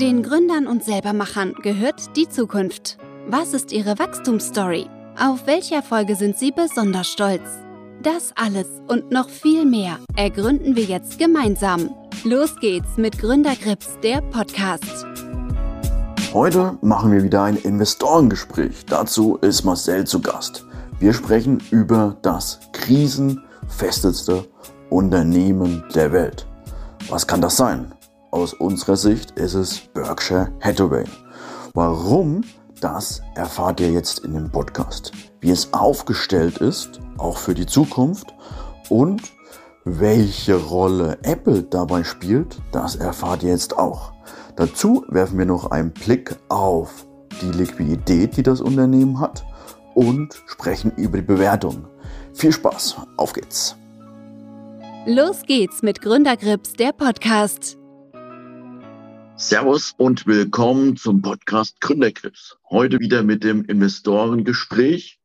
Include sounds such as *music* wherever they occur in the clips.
Den Gründern und Selbermachern gehört die Zukunft. Was ist ihre Wachstumsstory? Auf welche Erfolge sind sie besonders stolz? Das alles und noch viel mehr ergründen wir jetzt gemeinsam. Los geht's mit Gründergrips, der Podcast. Heute machen wir wieder ein Investorengespräch. Dazu ist Marcel zu Gast. Wir sprechen über das krisenfesteste Unternehmen der Welt. Was kann das sein? Aus unserer Sicht ist es Berkshire Hathaway. Warum? Das erfahrt ihr jetzt in dem Podcast. Wie es aufgestellt ist, auch für die Zukunft und welche Rolle Apple dabei spielt, das erfahrt ihr jetzt auch. Dazu werfen wir noch einen Blick auf die Liquidität, die das Unternehmen hat und sprechen über die Bewertung. Viel Spaß, auf geht's. Los geht's mit Gründergrips, der Podcast. Servus und willkommen zum Podcast Gründergrips. Heute wieder mit dem Investorengespräch.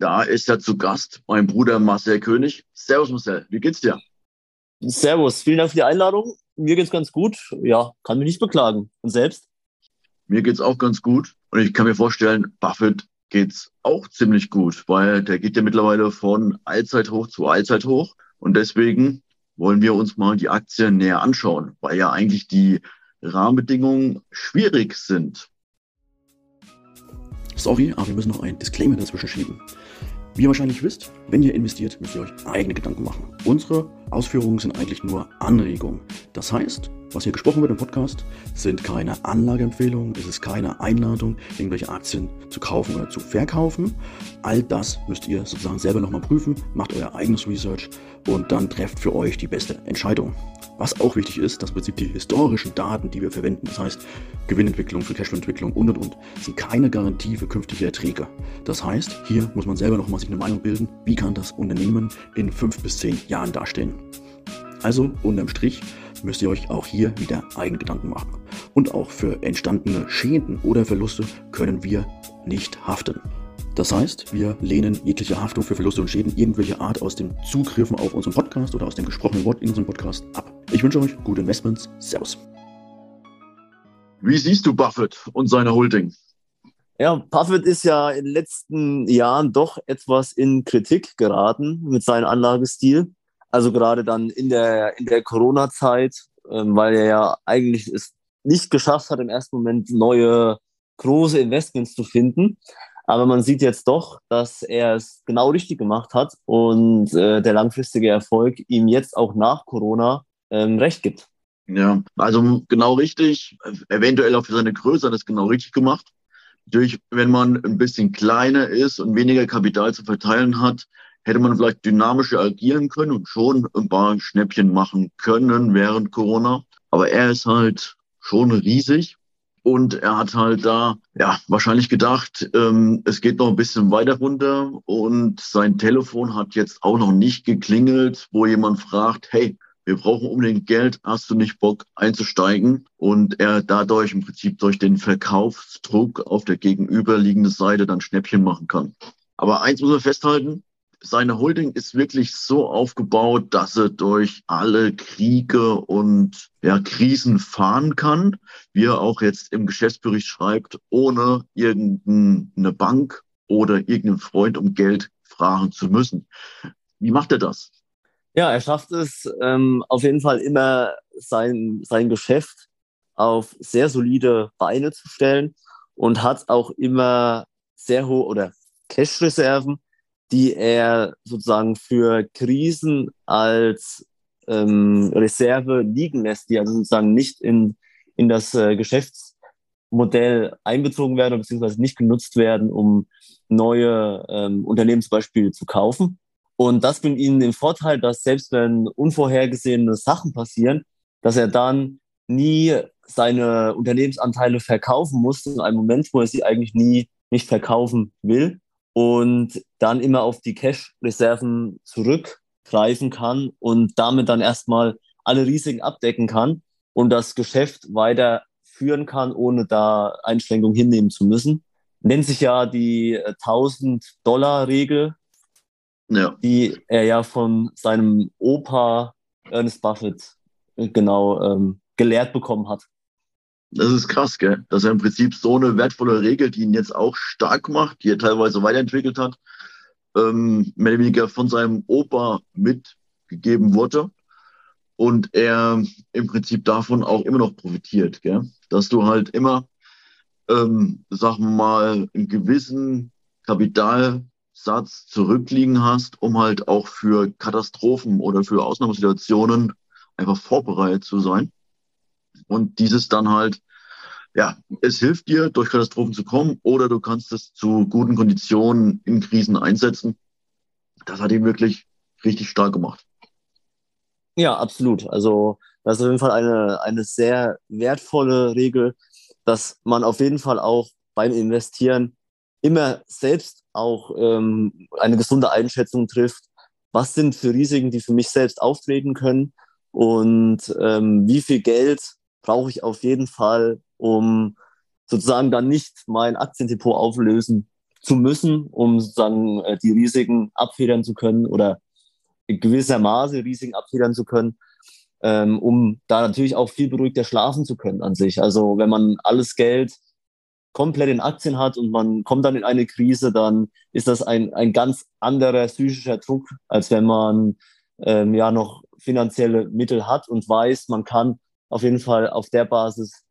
Da ist ja zu Gast mein Bruder Marcel König. Servus Marcel, wie geht's dir? Servus, vielen Dank für die Einladung. Mir geht's ganz gut. Ja, kann mich nicht beklagen. Und selbst? Mir geht's auch ganz gut. Und ich kann mir vorstellen, Buffett geht's auch ziemlich gut, weil der geht ja mittlerweile von Allzeithoch zu Allzeithoch. Und deswegen wollen wir uns mal die Aktien näher anschauen, weil ja eigentlich die Rahmenbedingungen schwierig sind. Sorry, aber wir müssen noch ein Disclaimer dazwischen schieben. Wie ihr wahrscheinlich wisst, wenn ihr investiert, müsst ihr euch eigene Gedanken machen. Unsere Ausführungen sind eigentlich nur Anregungen. Das heißt, was hier gesprochen wird im Podcast, sind keine Anlageempfehlungen, es ist keine Einladung, irgendwelche Aktien zu kaufen oder zu verkaufen. All das müsst ihr sozusagen selber nochmal prüfen, macht euer eigenes Research und dann trefft für euch die beste Entscheidung. Was auch wichtig ist, dass im Prinzip die historischen Daten, die wir verwenden, das heißt Gewinnentwicklung, Free Cashflow-Entwicklung und und und, sind keine Garantie für künftige Erträge. Das heißt, hier muss man selber nochmal sich eine Meinung bilden, wie kann das Unternehmen in fünf bis zehn Jahren dastehen. Also unterm Strich müsst ihr euch auch hier wieder eigene Gedanken machen. Und auch für entstandene Schäden oder Verluste können wir nicht haften. Das heißt, wir lehnen jegliche Haftung für Verluste und Schäden irgendwelcher Art aus den Zugriffen auf unseren Podcast oder aus dem gesprochenen Wort in unserem Podcast ab. Ich wünsche euch gute Investments. Servus. Wie siehst du Buffett und seine Holding? Ja, Buffett ist ja in den letzten Jahren doch etwas in Kritik geraten mit seinem Anlagestil. Also gerade dann in der, in der Corona-Zeit, ähm, weil er ja eigentlich es nicht geschafft hat, im ersten Moment neue große Investments zu finden. Aber man sieht jetzt doch, dass er es genau richtig gemacht hat und äh, der langfristige Erfolg ihm jetzt auch nach Corona ähm, recht gibt. Ja, also genau richtig. Eventuell auch für seine Größe hat er es genau richtig gemacht. Natürlich, wenn man ein bisschen kleiner ist und weniger Kapital zu verteilen hat, hätte man vielleicht dynamischer agieren können und schon ein paar Schnäppchen machen können während Corona. Aber er ist halt schon riesig und er hat halt da, ja, wahrscheinlich gedacht, ähm, es geht noch ein bisschen weiter runter und sein Telefon hat jetzt auch noch nicht geklingelt, wo jemand fragt, hey, wir brauchen unbedingt Geld, hast du nicht Bock einzusteigen? Und er dadurch im Prinzip durch den Verkaufsdruck auf der gegenüberliegenden Seite dann Schnäppchen machen kann. Aber eins muss man festhalten, seine Holding ist wirklich so aufgebaut, dass er durch alle Kriege und ja, Krisen fahren kann, wie er auch jetzt im Geschäftsbericht schreibt, ohne irgendeine Bank oder irgendeinen Freund um Geld fragen zu müssen. Wie macht er das? Ja, er schafft es ähm, auf jeden Fall immer sein, sein Geschäft auf sehr solide Beine zu stellen und hat auch immer sehr hohe oder Cash-Reserven, die er sozusagen für Krisen als ähm, Reserve liegen lässt, die also sozusagen nicht in, in das äh, Geschäftsmodell einbezogen werden beziehungsweise nicht genutzt werden, um neue ähm, Unternehmen zum Beispiel zu kaufen. Und das bringt ihnen den Vorteil, dass selbst wenn unvorhergesehene Sachen passieren, dass er dann nie seine Unternehmensanteile verkaufen muss in einem Moment, wo er sie eigentlich nie nicht verkaufen will, und dann immer auf die Cash-Reserven zurückgreifen kann und damit dann erstmal alle Risiken abdecken kann und das Geschäft weiterführen kann, ohne da Einschränkungen hinnehmen zu müssen. Nennt sich ja die 1000-Dollar-Regel, äh, ja. die er ja von seinem Opa Ernest Buffett äh, genau ähm, gelehrt bekommen hat. Das ist krass, gell? Dass er im Prinzip so eine wertvolle Regel, die ihn jetzt auch stark macht, die er teilweise weiterentwickelt hat, ähm, mehr oder weniger von seinem Opa mitgegeben wurde und er im Prinzip davon auch immer noch profitiert, gell? Dass du halt immer, ähm, sagen wir mal, einen gewissen Kapitalsatz zurückliegen hast, um halt auch für Katastrophen oder für Ausnahmesituationen einfach vorbereitet zu sein. Und dieses dann halt, ja, es hilft dir, durch Katastrophen zu kommen oder du kannst es zu guten Konditionen in Krisen einsetzen. Das hat ihn wirklich richtig stark gemacht. Ja, absolut. Also das ist auf jeden Fall eine, eine sehr wertvolle Regel, dass man auf jeden Fall auch beim Investieren immer selbst auch ähm, eine gesunde Einschätzung trifft. Was sind für Risiken, die für mich selbst auftreten können und ähm, wie viel Geld brauche ich auf jeden Fall, um sozusagen dann nicht mein Aktiendepot auflösen zu müssen, um sozusagen äh, die Risiken abfedern zu können oder in gewisser Maße Risiken abfedern zu können, ähm, um da natürlich auch viel beruhigter schlafen zu können an sich. Also wenn man alles Geld komplett in Aktien hat und man kommt dann in eine Krise, dann ist das ein, ein ganz anderer psychischer Druck, als wenn man ähm, ja noch finanzielle Mittel hat und weiß, man kann auf jeden Fall auf der Basis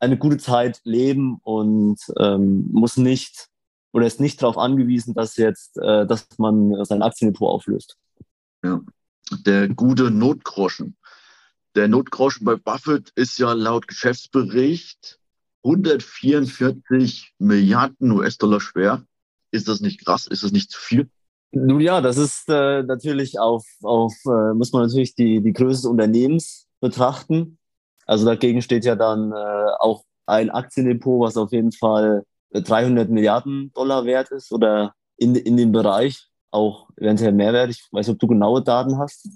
eine gute Zeit leben und ähm, muss nicht oder ist nicht darauf angewiesen, dass jetzt, äh, dass man sein Aktiendepot auflöst. Ja, der gute Notgroschen. Der Notgroschen bei Buffett ist ja laut Geschäftsbericht 144 Milliarden US-Dollar schwer. Ist das nicht krass? Ist das nicht zu viel? Nun ja, das ist äh, natürlich auf, auf äh, muss man natürlich die, die Größe des Unternehmens betrachten. Also dagegen steht ja dann äh, auch ein Aktiendepot, was auf jeden Fall 300 Milliarden Dollar wert ist oder in, in dem Bereich auch eventuell mehr wert. Ich weiß nicht, ob du genaue Daten hast.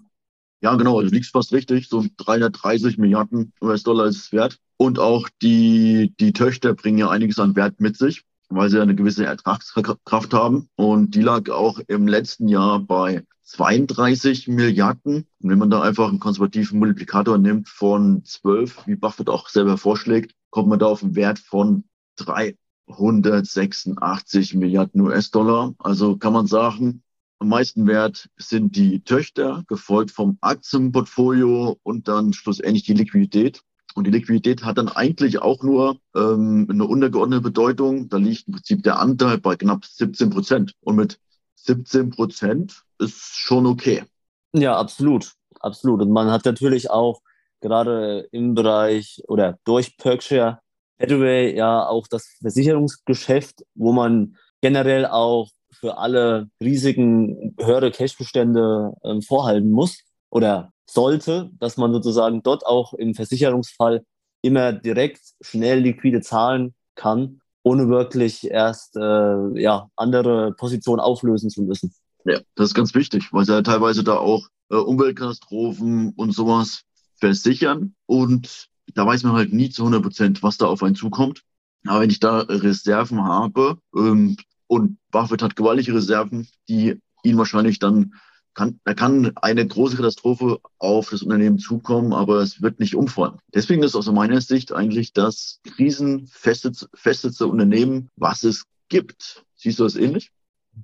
Ja, genau, du liegst fast richtig. So 330 Milliarden US-Dollar ist es wert. Und auch die, die Töchter bringen ja einiges an Wert mit sich weil sie eine gewisse Ertragskraft haben. Und die lag auch im letzten Jahr bei 32 Milliarden. Und wenn man da einfach einen konservativen Multiplikator nimmt von 12, wie Buffett auch selber vorschlägt, kommt man da auf einen Wert von 386 Milliarden US-Dollar. Also kann man sagen, am meisten wert sind die Töchter, gefolgt vom Aktienportfolio und dann schlussendlich die Liquidität. Und die Liquidität hat dann eigentlich auch nur ähm, eine untergeordnete Bedeutung. Da liegt im Prinzip der Anteil bei knapp 17 Prozent. Und mit 17 Prozent ist schon okay. Ja, absolut. Absolut. Und man hat natürlich auch gerade im Bereich oder durch Berkshire Hathaway ja auch das Versicherungsgeschäft, wo man generell auch für alle Risiken höhere Cashbestände äh, vorhalten muss oder sollte, dass man sozusagen dort auch im Versicherungsfall immer direkt schnell liquide zahlen kann, ohne wirklich erst äh, ja, andere Positionen auflösen zu müssen. Ja, das ist ganz wichtig, weil sie ja teilweise da auch äh, Umweltkatastrophen und sowas versichern und da weiß man halt nie zu 100 Prozent, was da auf einen zukommt. Aber wenn ich da Reserven habe ähm, und Buffett hat gewaltige Reserven, die ihn wahrscheinlich dann kann, da kann eine große Katastrophe auf das Unternehmen zukommen, aber es wird nicht umfallen. Deswegen ist aus meiner Sicht eigentlich das krisenfesteste Unternehmen, was es gibt. Siehst du das ähnlich?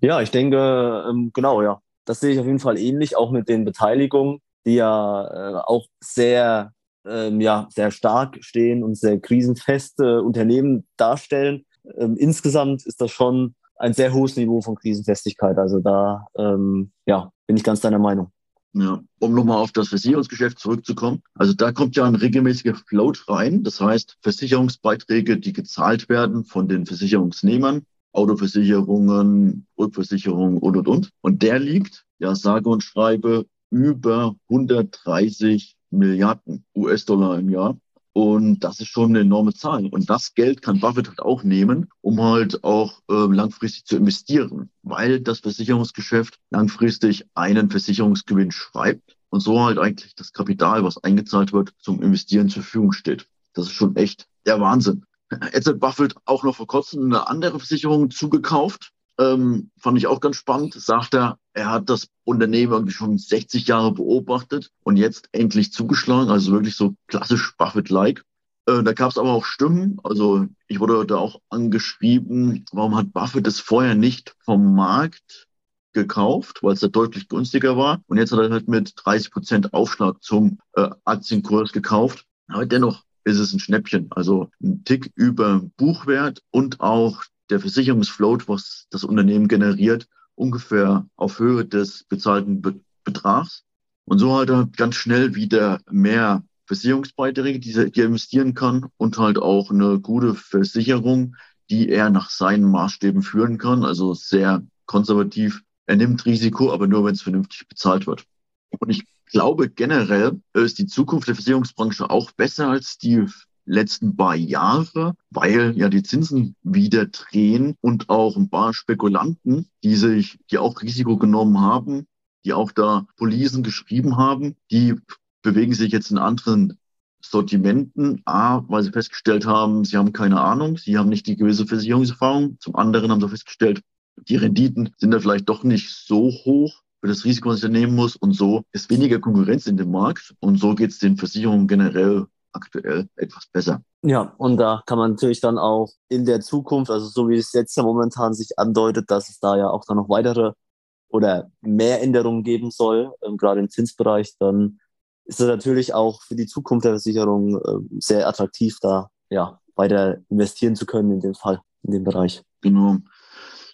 Ja, ich denke, ähm, genau, ja. Das sehe ich auf jeden Fall ähnlich, auch mit den Beteiligungen, die ja äh, auch sehr, ähm, ja, sehr stark stehen und sehr krisenfeste Unternehmen darstellen. Ähm, insgesamt ist das schon ein sehr hohes Niveau von Krisenfestigkeit. Also da ähm, ja, bin ich ganz deiner Meinung. Ja, um nochmal auf das Versicherungsgeschäft zurückzukommen. Also da kommt ja ein regelmäßiger Float rein. Das heißt, Versicherungsbeiträge, die gezahlt werden von den Versicherungsnehmern, Autoversicherungen, Rückversicherungen und, und, und. Und der liegt, ja, sage und schreibe, über 130 Milliarden US-Dollar im Jahr. Und das ist schon eine enorme Zahl. Und das Geld kann Buffett halt auch nehmen, um halt auch äh, langfristig zu investieren, weil das Versicherungsgeschäft langfristig einen Versicherungsgewinn schreibt und so halt eigentlich das Kapital, was eingezahlt wird, zum Investieren zur Verfügung steht. Das ist schon echt der Wahnsinn. Jetzt hat Buffett auch noch vor kurzem eine andere Versicherung zugekauft, ähm, fand ich auch ganz spannend, sagt er, er hat das Unternehmen irgendwie schon 60 Jahre beobachtet und jetzt endlich zugeschlagen, also wirklich so klassisch Buffett-like. Äh, da gab es aber auch Stimmen. Also ich wurde da auch angeschrieben, warum hat Buffett es vorher nicht vom Markt gekauft, weil es da deutlich günstiger war. Und jetzt hat er halt mit 30 Prozent Aufschlag zum äh, Aktienkurs gekauft. Aber dennoch ist es ein Schnäppchen. Also ein Tick über Buchwert und auch der Versicherungsfloat, was das Unternehmen generiert, ungefähr auf Höhe des bezahlten Be Betrags. Und so hat er ganz schnell wieder mehr Versicherungsbeiträge, die er investieren kann und halt auch eine gute Versicherung, die er nach seinen Maßstäben führen kann. Also sehr konservativ. Er nimmt Risiko, aber nur, wenn es vernünftig bezahlt wird. Und ich glaube generell ist die Zukunft der Versicherungsbranche auch besser als die letzten paar Jahre, weil ja die Zinsen wieder drehen und auch ein paar Spekulanten, die sich, die auch Risiko genommen haben, die auch da Policen geschrieben haben, die bewegen sich jetzt in anderen Sortimenten. A, weil sie festgestellt haben, sie haben keine Ahnung, sie haben nicht die gewisse Versicherungserfahrung. Zum anderen haben sie festgestellt, die Renditen sind da vielleicht doch nicht so hoch für das Risiko, was ich nehmen muss. Und so ist weniger Konkurrenz in dem Markt. Und so geht es den Versicherungen generell aktuell etwas besser. Ja, und da kann man natürlich dann auch in der Zukunft, also so wie es jetzt ja momentan sich andeutet, dass es da ja auch dann noch weitere oder mehr Änderungen geben soll, ähm, gerade im Zinsbereich, dann ist es natürlich auch für die Zukunft der Versicherung äh, sehr attraktiv, da ja weiter investieren zu können in dem Fall, in dem Bereich. Genau.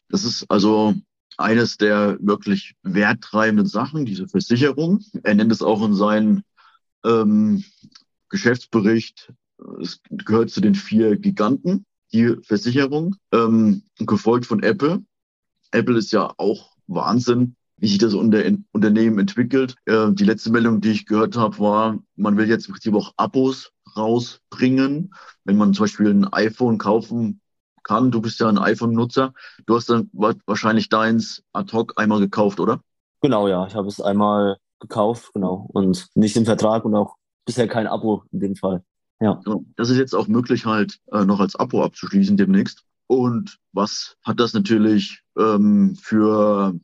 Das ist also eines der wirklich werttreibenden Sachen, diese Versicherung. Er nennt es auch in seinem ähm, Geschäftsbericht, es gehört zu den vier Giganten, die Versicherung, ähm, gefolgt von Apple. Apple ist ja auch Wahnsinn, wie sich das unter, Unternehmen entwickelt. Äh, die letzte Meldung, die ich gehört habe, war, man will jetzt im Prinzip auch Abos rausbringen. Wenn man zum Beispiel ein iPhone kaufen kann, du bist ja ein iPhone-Nutzer, du hast dann wahrscheinlich deins ad hoc einmal gekauft, oder? Genau, ja. Ich habe es einmal gekauft, genau. Und nicht im Vertrag und auch bisher kein Abo in dem Fall. Ja. Das ist jetzt auch möglich, halt äh, noch als Abo abzuschließen demnächst. Und was hat das natürlich ähm, für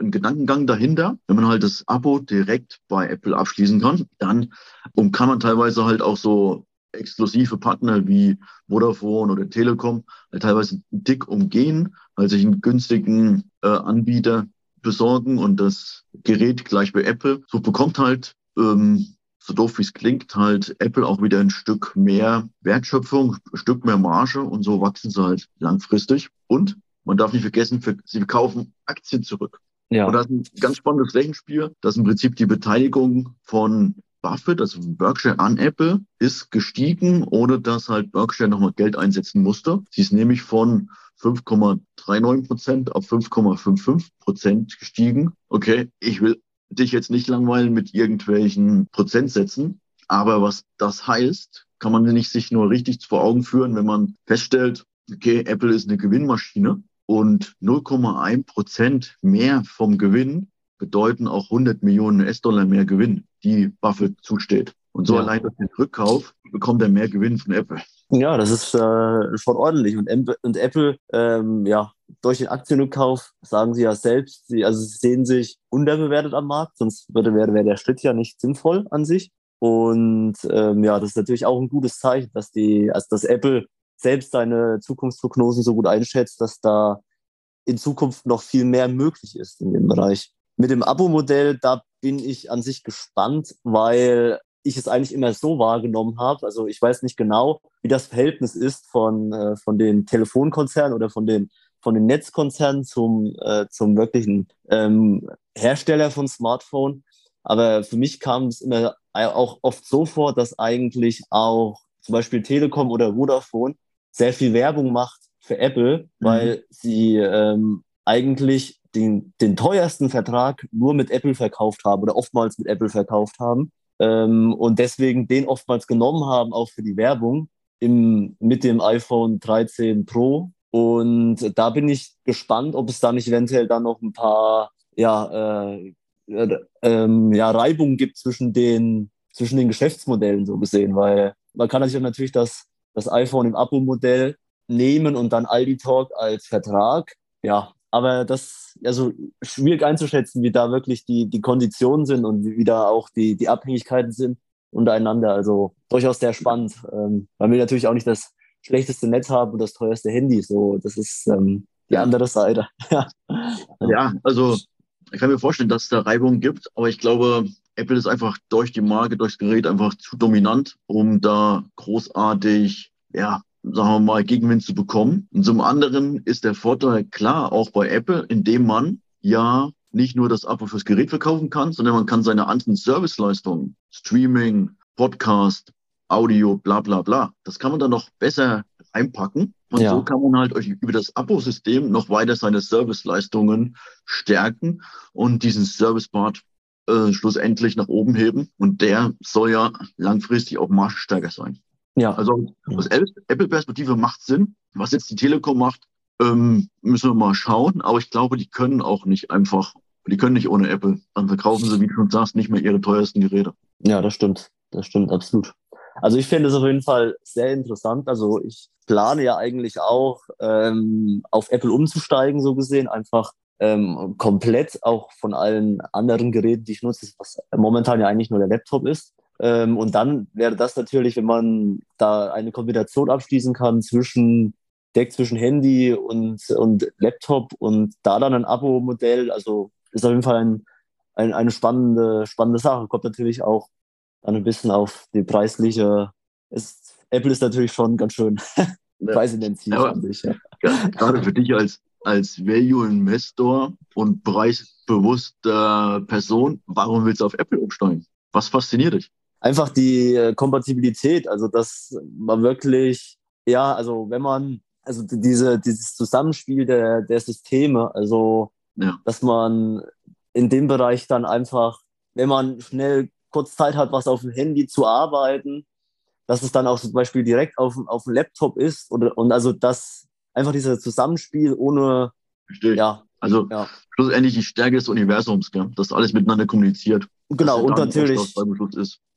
ein Gedankengang dahinter. Wenn man halt das Abo direkt bei Apple abschließen kann, dann um, kann man teilweise halt auch so exklusive Partner wie Vodafone oder Telekom halt teilweise dick umgehen, halt sich einen günstigen äh, Anbieter besorgen und das Gerät gleich bei Apple. So bekommt halt, ähm, so doof wie es klingt, halt Apple auch wieder ein Stück mehr Wertschöpfung, ein Stück mehr Marge und so wachsen sie halt langfristig. Und man darf nicht vergessen, sie kaufen Aktien zurück. Ja. Und das ist ein ganz spannendes Rechenspiel. Das ist im Prinzip die Beteiligung von Buffett, also Berkshire an Apple, ist gestiegen, ohne dass halt Berkshire nochmal Geld einsetzen musste. Sie ist nämlich von 5,39 Prozent auf 5,55 Prozent gestiegen. Okay, ich will dich jetzt nicht langweilen mit irgendwelchen Prozentsätzen, aber was das heißt, kann man nicht sich nur richtig vor Augen führen, wenn man feststellt, okay, Apple ist eine Gewinnmaschine und 0,1 Prozent mehr vom Gewinn bedeuten auch 100 Millionen US-Dollar mehr Gewinn, die Buffett zusteht. Und so ja. allein durch den Rückkauf bekommt er mehr Gewinn von Apple. Ja, das ist äh, schon ordentlich. Und, und Apple, ähm, ja, durch den Aktienrückkauf sagen sie ja selbst, sie, also sehen sich unterbewertet am Markt, sonst würde, wäre, wäre der Schritt ja nicht sinnvoll an sich. Und ähm, ja, das ist natürlich auch ein gutes Zeichen, dass die, also dass Apple selbst seine Zukunftsprognosen so gut einschätzt, dass da in Zukunft noch viel mehr möglich ist in dem Bereich. Mit dem Abo-Modell, da bin ich an sich gespannt, weil ich es eigentlich immer so wahrgenommen habe. Also ich weiß nicht genau, wie das Verhältnis ist von, äh, von den Telefonkonzernen oder von den, von den Netzkonzernen zum, äh, zum wirklichen ähm, Hersteller von Smartphone. Aber für mich kam es immer auch oft so vor, dass eigentlich auch zum Beispiel Telekom oder Vodafone sehr viel Werbung macht für Apple, mhm. weil sie ähm, eigentlich den, den teuersten Vertrag nur mit Apple verkauft haben oder oftmals mit Apple verkauft haben ähm, und deswegen den oftmals genommen haben, auch für die Werbung im, mit dem iPhone 13 Pro. Und da bin ich gespannt, ob es da nicht eventuell dann noch ein paar ja, äh, äh, ähm, ja, Reibungen gibt zwischen den, zwischen den Geschäftsmodellen so gesehen, weil man kann sich natürlich das das iPhone im Abo-Modell nehmen und dann Aldi Talk als Vertrag. Ja, aber das also schwierig einzuschätzen, wie da wirklich die, die Konditionen sind und wie da auch die, die Abhängigkeiten sind. untereinander. Also durchaus sehr spannend, ähm, weil wir natürlich auch nicht das schlechteste Netz haben und das teuerste Handy. So, das ist ähm, die andere Seite. *laughs* ja, also ich kann mir vorstellen, dass es da Reibung gibt, aber ich glaube, Apple ist einfach durch die Marke, durchs Gerät einfach zu dominant, um da großartig, ja, sagen wir mal, Gegenwind zu bekommen. Und zum anderen ist der Vorteil klar auch bei Apple, indem man ja nicht nur das Abo fürs Gerät verkaufen kann, sondern man kann seine anderen Serviceleistungen, Streaming, Podcast, Audio, bla bla bla, das kann man dann noch besser einpacken. Und ja. so kann man halt euch über das Abo-System noch weiter seine Serviceleistungen stärken und diesen Service-Part äh, schlussendlich nach oben heben. Und der soll ja langfristig auch margenstärker sein. Ja. Also aus Apple-Perspektive macht Sinn. Was jetzt die Telekom macht, ähm, müssen wir mal schauen. Aber ich glaube, die können auch nicht einfach, die können nicht ohne Apple. Dann verkaufen sie, wie du schon sagst, nicht mehr ihre teuersten Geräte. Ja, das stimmt. Das stimmt absolut. Also ich finde es auf jeden Fall sehr interessant. Also ich plane ja eigentlich auch ähm, auf Apple umzusteigen, so gesehen, einfach ähm, komplett auch von allen anderen Geräten, die ich nutze, was momentan ja eigentlich nur der Laptop ist. Ähm, und dann wäre das natürlich, wenn man da eine Kombination abschließen kann zwischen Deck zwischen Handy und, und Laptop und da dann ein Abo-Modell, also ist auf jeden Fall ein, ein, eine spannende, spannende Sache. Kommt natürlich auch dann ein bisschen auf die preisliche. Ist, Apple ist natürlich schon ganz schön preisintensiv an sich. Ja. Gerade für dich als, als Value-Investor und preisbewusster Person, warum willst du auf Apple umsteigen? Was fasziniert dich? Einfach die äh, Kompatibilität, also dass man wirklich, ja, also wenn man, also diese, dieses Zusammenspiel der, der Systeme, also ja. dass man in dem Bereich dann einfach, wenn man schnell kurz Zeit hat, was auf dem Handy zu arbeiten, dass es dann auch zum Beispiel direkt auf, auf dem Laptop ist oder, und also das einfach dieses Zusammenspiel ohne, Verstehe. ja. Also ja. schlussendlich die Stärke des Universums, gell? dass alles miteinander kommuniziert. Genau, und natürlich,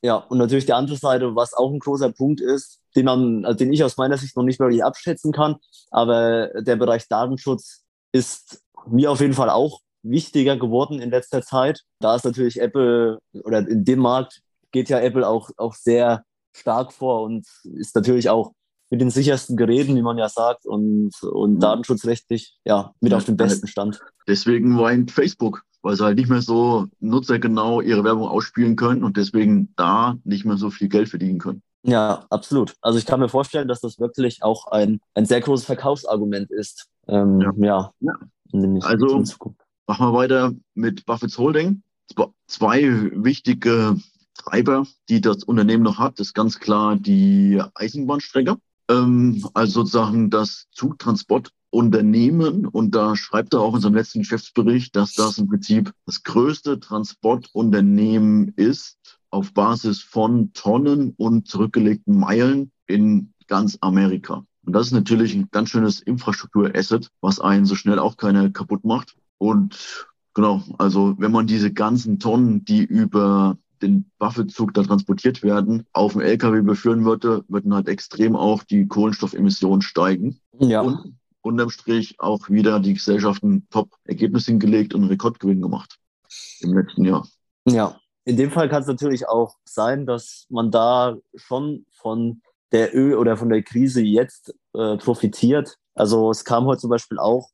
ja, und natürlich die andere Seite, was auch ein großer Punkt ist, den man, also den ich aus meiner Sicht noch nicht wirklich abschätzen kann, aber der Bereich Datenschutz ist mir auf jeden Fall auch wichtiger geworden in letzter Zeit. Da ist natürlich Apple oder in dem Markt geht ja Apple auch, auch sehr stark vor und ist natürlich auch mit den sichersten Geräten, wie man ja sagt, und, und mhm. datenschutzrechtlich ja mit ja, auf dem besten Stand. Deswegen weint Facebook, weil sie halt nicht mehr so nutzergenau ihre Werbung ausspielen können und deswegen da nicht mehr so viel Geld verdienen können. Ja, absolut. Also ich kann mir vorstellen, dass das wirklich auch ein, ein sehr großes Verkaufsargument ist. Ähm, ja. ja. ja. Also Machen wir weiter mit Buffett's Holding. Zwei wichtige Treiber, die das Unternehmen noch hat, ist ganz klar die Eisenbahnstrecke. Ähm, also sozusagen das Zugtransportunternehmen. Und da schreibt er auch in seinem letzten Geschäftsbericht, dass das im Prinzip das größte Transportunternehmen ist auf Basis von Tonnen und zurückgelegten Meilen in ganz Amerika. Und das ist natürlich ein ganz schönes Infrastrukturasset, was einen so schnell auch keiner kaputt macht. Und genau, also wenn man diese ganzen Tonnen, die über den Waffezug da transportiert werden, auf dem LKW überführen würde, würden halt extrem auch die Kohlenstoffemissionen steigen. Ja. Und unterm Strich auch wieder die Gesellschaften Top-Ergebnis hingelegt und Rekordgewinn gemacht im letzten Jahr. Ja, in dem Fall kann es natürlich auch sein, dass man da schon von der Ö oder von der Krise jetzt äh, profitiert. Also es kam heute zum Beispiel auch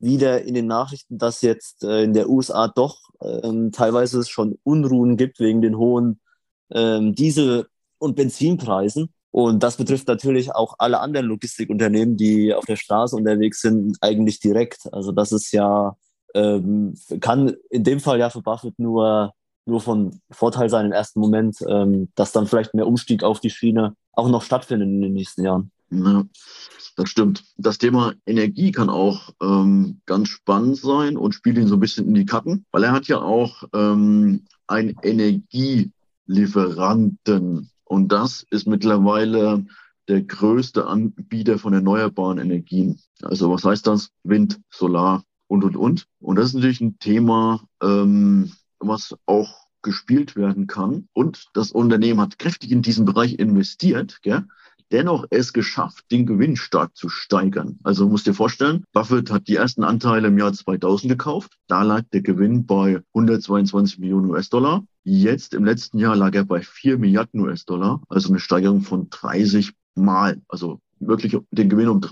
wieder in den Nachrichten, dass jetzt äh, in der USA doch ähm, teilweise schon Unruhen gibt wegen den hohen ähm, Diesel- und Benzinpreisen. Und das betrifft natürlich auch alle anderen Logistikunternehmen, die auf der Straße unterwegs sind, eigentlich direkt. Also das ist ja, ähm, kann in dem Fall ja für Buffett nur, nur von Vorteil sein im ersten Moment, ähm, dass dann vielleicht mehr Umstieg auf die Schiene auch noch stattfindet in den nächsten Jahren. Ja, das stimmt. Das Thema Energie kann auch ähm, ganz spannend sein und spielt ihn so ein bisschen in die Karten, weil er hat ja auch ähm, einen Energielieferanten und das ist mittlerweile der größte Anbieter von erneuerbaren Energien. Also was heißt das? Wind, Solar und, und, und. Und das ist natürlich ein Thema, ähm, was auch gespielt werden kann. Und das Unternehmen hat kräftig in diesen Bereich investiert. Gell? dennoch es geschafft, den Gewinn stark zu steigern. Also musst dir vorstellen, Buffett hat die ersten Anteile im Jahr 2000 gekauft. Da lag der Gewinn bei 122 Millionen US-Dollar. Jetzt im letzten Jahr lag er bei 4 Milliarden US-Dollar, also eine Steigerung von 30 Mal. Also wirklich den Gewinn um,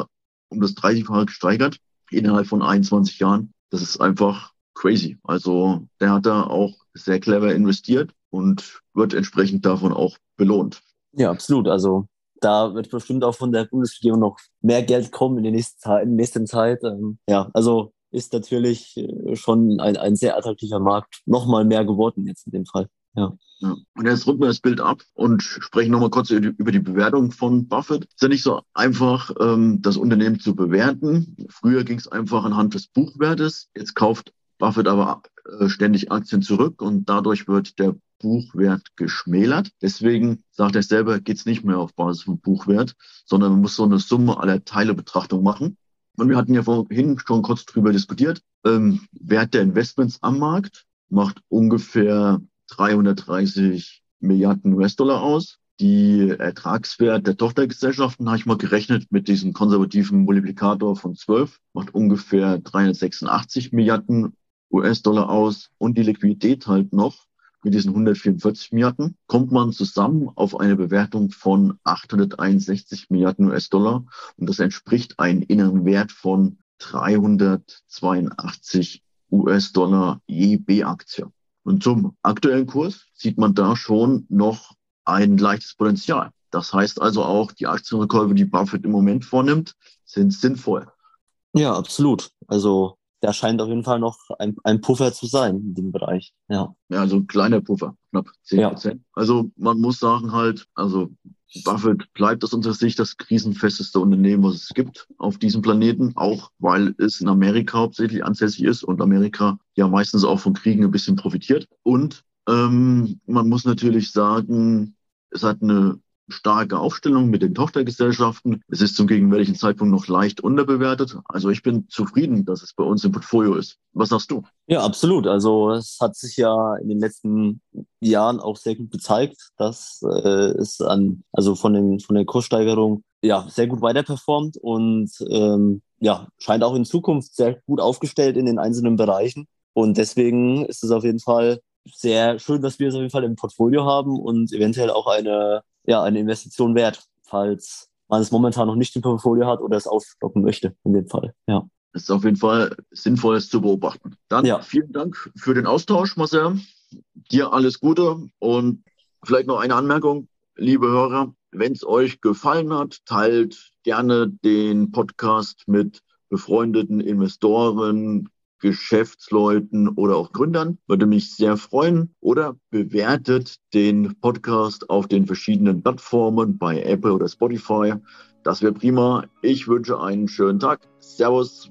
um das 30-fache gesteigert innerhalb von 21 Jahren. Das ist einfach crazy. Also der hat da auch sehr clever investiert und wird entsprechend davon auch belohnt. Ja, absolut. Also da wird bestimmt auch von der Bundesregierung noch mehr Geld kommen in der nächsten Zeit. In der nächsten Zeit. Ähm, ja, also ist natürlich äh, schon ein, ein sehr attraktiver Markt nochmal mehr geworden jetzt in dem Fall. Ja. ja. Und jetzt rücken wir das Bild ab und sprechen nochmal kurz über die Bewertung von Buffett. Es ist ja nicht so einfach, ähm, das Unternehmen zu bewerten. Früher ging es einfach anhand des Buchwertes. Jetzt kauft Buffett aber äh, ständig Aktien zurück und dadurch wird der Buchwert geschmälert. Deswegen sagt er selber, geht es nicht mehr auf Basis von Buchwert, sondern man muss so eine Summe aller Teilebetrachtung machen. Und wir hatten ja vorhin schon kurz drüber diskutiert. Ähm, Wert der Investments am Markt macht ungefähr 330 Milliarden US-Dollar aus. Die Ertragswert der Tochtergesellschaften habe ich mal gerechnet mit diesem konservativen Multiplikator von 12, macht ungefähr 386 Milliarden US-Dollar aus und die Liquidität halt noch mit diesen 144 Milliarden, kommt man zusammen auf eine Bewertung von 861 Milliarden US-Dollar und das entspricht einem inneren Wert von 382 US-Dollar je B-Aktie. Und zum aktuellen Kurs sieht man da schon noch ein leichtes Potenzial. Das heißt also auch, die Aktienrückkäufe, die Buffett im Moment vornimmt, sind sinnvoll. Ja, absolut. Also da scheint auf jeden Fall noch ein, ein Puffer zu sein in dem Bereich. Ja, ja also ein kleiner Puffer, knapp 10 Prozent. Ja. Also man muss sagen halt, also Buffett bleibt aus unserer Sicht das krisenfesteste Unternehmen, was es gibt auf diesem Planeten, auch weil es in Amerika hauptsächlich ansässig ist und Amerika ja meistens auch von Kriegen ein bisschen profitiert. Und ähm, man muss natürlich sagen, es hat eine starke Aufstellung mit den Tochtergesellschaften. Es ist zum gegenwärtigen Zeitpunkt noch leicht unterbewertet. Also ich bin zufrieden, dass es bei uns im Portfolio ist. Was sagst du? Ja, absolut. Also es hat sich ja in den letzten Jahren auch sehr gut gezeigt, dass äh, es an, also von den von der Kurssteigerung ja sehr gut weiterperformt und ähm, ja scheint auch in Zukunft sehr gut aufgestellt in den einzelnen Bereichen. Und deswegen ist es auf jeden Fall sehr schön, dass wir es auf jeden Fall im Portfolio haben und eventuell auch eine ja, eine Investition wert, falls man es momentan noch nicht im Portfolio hat oder es aufstocken möchte, in dem Fall. Ja. Das ist auf jeden Fall sinnvoll, es zu beobachten. Dann ja. vielen Dank für den Austausch, Marcel. Dir alles Gute und vielleicht noch eine Anmerkung, liebe Hörer. Wenn es euch gefallen hat, teilt gerne den Podcast mit befreundeten Investoren, Geschäftsleuten oder auch Gründern. Würde mich sehr freuen. Oder bewertet den Podcast auf den verschiedenen Plattformen bei Apple oder Spotify. Das wäre prima. Ich wünsche einen schönen Tag. Servus.